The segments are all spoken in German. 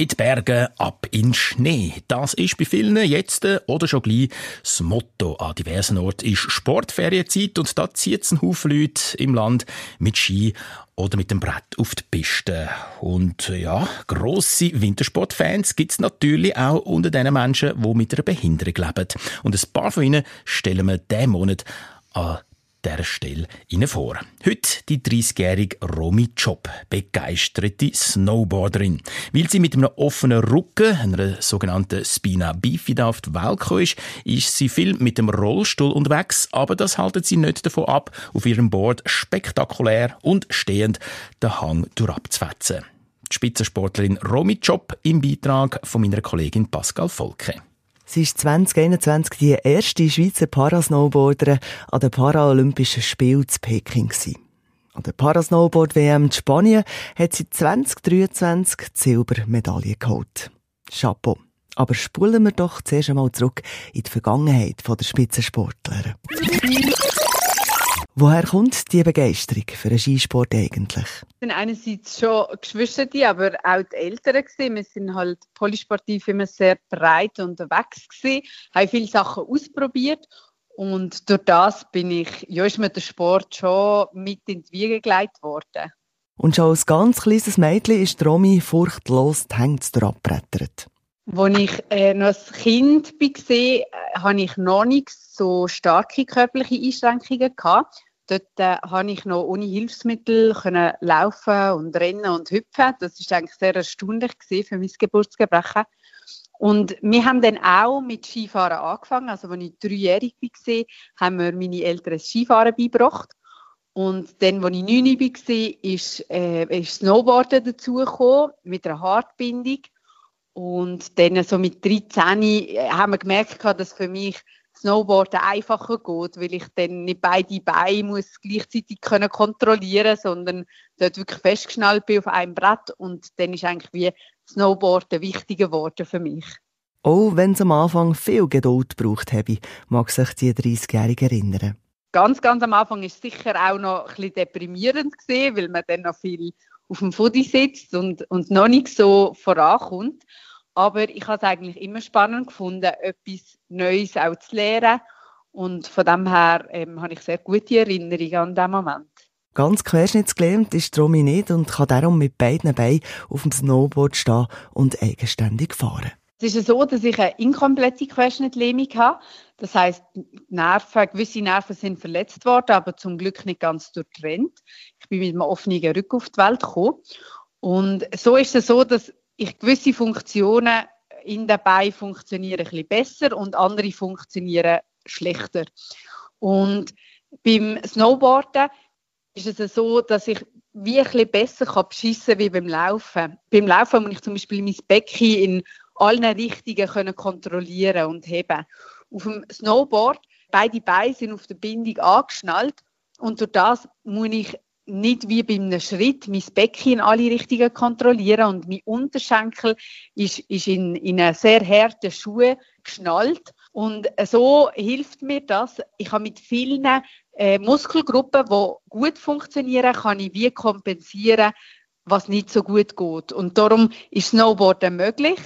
In die Berge, ab in Schnee. Das ist bei vielen jetzt oder schon gleich das Motto. An diversen Orten ist Sportferienzeit und da zieht es einen Haufen Leute im Land mit Ski oder mit dem Brett auf die Piste. Und ja, grosse Wintersportfans gibt es natürlich auch unter den Menschen, die mit einer Behinderung leben. Und ein paar von ihnen stellen wir diesen Monat an dieser Stelle Ihnen vor. Heute die 30-jährige Romy Job, begeisterte Snowboarderin. Weil sie mit einem offenen Rücken, einer sogenannten Spina Bifida, auf die Welt gekommen ist, ist sie viel mit dem Rollstuhl unterwegs, aber das haltet sie nicht davon ab, auf ihrem Board spektakulär und stehend den Hang durchabzufetzen. Die Spitzensportlerin Romy Job im Beitrag von meiner Kollegin Pascal Volke. Sie ist 2021 die erste Schweizer Parasnowboarderin an den Paralympischen Spielen zu Peking. An der Parasnowboard-WM in Spanien hat sie 2023 die Silbermedaille geholt. Chapeau. Aber spulen wir doch zuerst einmal zurück in die Vergangenheit der Spitzensportler. Woher kommt die Begeisterung für den Skisport eigentlich? Es sind einerseits schon Geschwister, aber auch die Eltern gewesen. Wir sind halt polysportiv immer sehr breit unterwegs gewesen, haben viele Sachen ausprobiert und durch das bin ich, ja, ist mir der Sport schon mit in die Wiege gelegt worden. Und schon als ganz kleines Mädchen ist Romy furchtlos die Hänge abbrettert. Als ich äh, noch als Kind war, äh, hatte ich noch nicht so starke körperliche Einschränkungen. Gehabt. Dort äh, konnte ich noch ohne Hilfsmittel können laufen und rennen und hüpfen. Das ist eigentlich sehr erstaunlich für mein Geburtsgebrechen. Und wir haben dann auch mit Skifahren angefangen. Also, als ich dreijährig war, haben mir meine Eltern das Skifahren beigebracht. Und dann, als ich neun war, ist, äh, ist Snowboarden dazugekommen mit einer Hartbindung. Und dann so mit 13 äh, haben wir gemerkt, dass für mich Snowboarden einfacher geht, weil ich dann nicht beide Beine muss gleichzeitig können kontrollieren sondern dort wirklich festgeschnallt bin auf einem Brett und dann ist eigentlich wie Snowboarden wichtiger geworden für mich. Auch wenn es am Anfang viel Geduld gebraucht habe, mag sich die 30-Jährige erinnern. Ganz, ganz am Anfang ist es sicher auch noch ein bisschen deprimierend gewesen, weil man dann noch viel auf dem Fudi sitzt und, und noch nicht so vorankommt. Aber ich habe es eigentlich immer spannend gefunden, etwas Neues auch zu lernen. Und von dem her ähm, habe ich sehr gute Erinnerungen an diesen Moment. Ganz querschnittsgelähmt ist Romy nicht und kann darum mit beiden Beinen auf dem Snowboard stehen und eigenständig fahren. Es ist so, dass ich eine inkomplette Querschnittlähmung habe. Das heisst, Nerven, gewisse Nerven sind verletzt worden, aber zum Glück nicht ganz durchtrennt. Ich bin mit einem offenen Rücken auf die Welt gekommen. Und so ist es so, dass ich gewisse Funktionen in den Beinen funktionieren ein bisschen besser und andere funktionieren schlechter. Und beim Snowboarden ist es so, dass ich wie ein bisschen kann beschissen wie beim Laufen. Beim Laufen muss ich zum Beispiel mein Becken in allen Richtungen können kontrollieren und heben. Auf dem Snowboard, beide Beine sind auf der Bindung angeschnallt und durch das muss ich nicht wie bei einem Schritt mein Becken in alle Richtungen kontrollieren und mein Unterschenkel ist, ist in, in einen sehr harten Schuhe geschnallt. Und so hilft mir das. Ich habe mit vielen äh, Muskelgruppen, die gut funktionieren, kann ich wie kompensieren, was nicht so gut geht. Und darum ist Snowboarden möglich.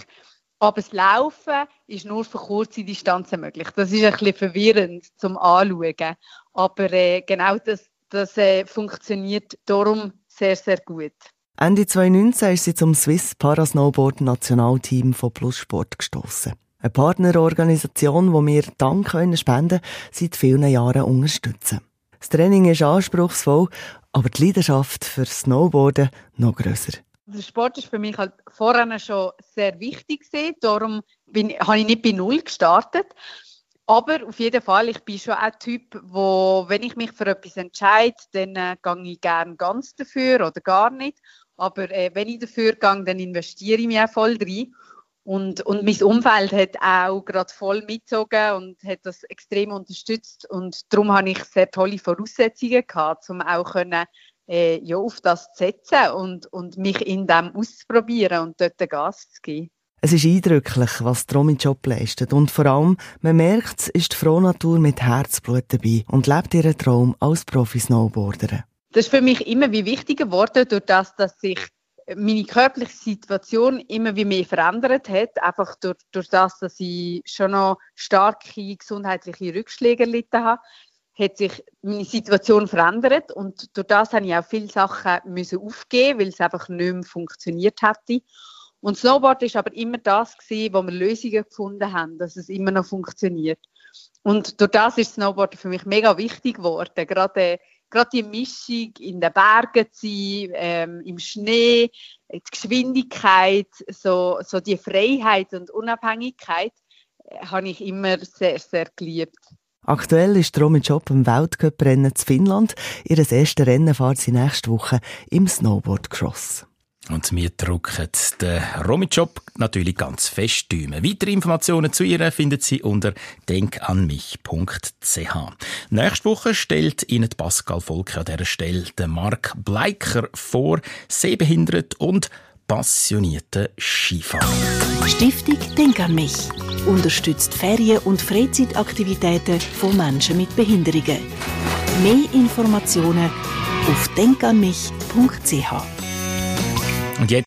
Aber das Laufen ist nur für kurze Distanzen möglich. Das ist ein bisschen verwirrend zum Anschauen. Aber äh, genau das, das äh, funktioniert darum sehr, sehr gut. Ende 2019 ist sie zum Swiss Parasnowboard Nationalteam von Plussport gestoßen. Eine Partnerorganisation, die wir dank können spenden seit vielen Jahren unterstützen. Das Training ist anspruchsvoll, aber die Leidenschaft für Snowboarden noch grösser. Der Sport ist für mich halt vorher schon sehr wichtig gewesen. Darum bin, habe ich nicht bei Null gestartet. Aber auf jeden Fall, ich bin schon ein Typ, wo, wenn ich mich für etwas entscheide, dann äh, gehe ich gerne ganz dafür oder gar nicht. Aber äh, wenn ich dafür gehe, dann investiere ich mich auch voll rein. Und, und mein Umfeld hat auch gerade voll mitgezogen und hat das extrem unterstützt. Und darum habe ich sehr tolle Voraussetzungen gehabt, um auch können, äh, ja, auf das zu setzen und, und mich in dem auszuprobieren und dort Gas zu geben. Es ist eindrücklich, was die Romy Job leistet. Und vor allem, man merkt, es ist die Frohnatur mit Herzblut dabei und lebt ihren Traum als Profi-Snowboarderin. Das ist für mich immer wie wichtiger geworden, durch das, dass sich meine körperliche Situation immer wie mehr verändert hat. Einfach durch, durch das, dass ich schon noch starke gesundheitliche Rückschläge erlitten habe, hat sich meine Situation verändert und durch das habe ich auch viele Sachen müssen aufgeben, weil es einfach nicht mehr funktioniert hätte. Und Snowboard ist aber immer das gewesen, wo wir Lösungen gefunden haben, dass es immer noch funktioniert. Und durch das ist Snowboard für mich mega wichtig geworden. Gerade, gerade die Mischung in den Bergen zu sein, ähm, im Schnee, die Geschwindigkeit, so, so die Freiheit und Unabhängigkeit, äh, habe ich immer sehr, sehr geliebt. Aktuell ist Romy Job im Weltcuprennen zu Finnland. Ihr erstes Rennen fahrt sie nächste Woche im Snowboard Cross. Und wir drücken den Romy-Job natürlich ganz fest Däumen. Weitere Informationen zu ihr findet Sie unter denkanmich.ch. Nächste Woche stellt Ihnen Pascal Volke an dieser Stelle den Mark Bleiker vor, sehbehindert und passionierter Skifahrer. Stiftung Denk an mich unterstützt Ferien- und Freizeitaktivitäten von Menschen mit Behinderungen. Mehr Informationen auf denkanmich.ch. Und jetzt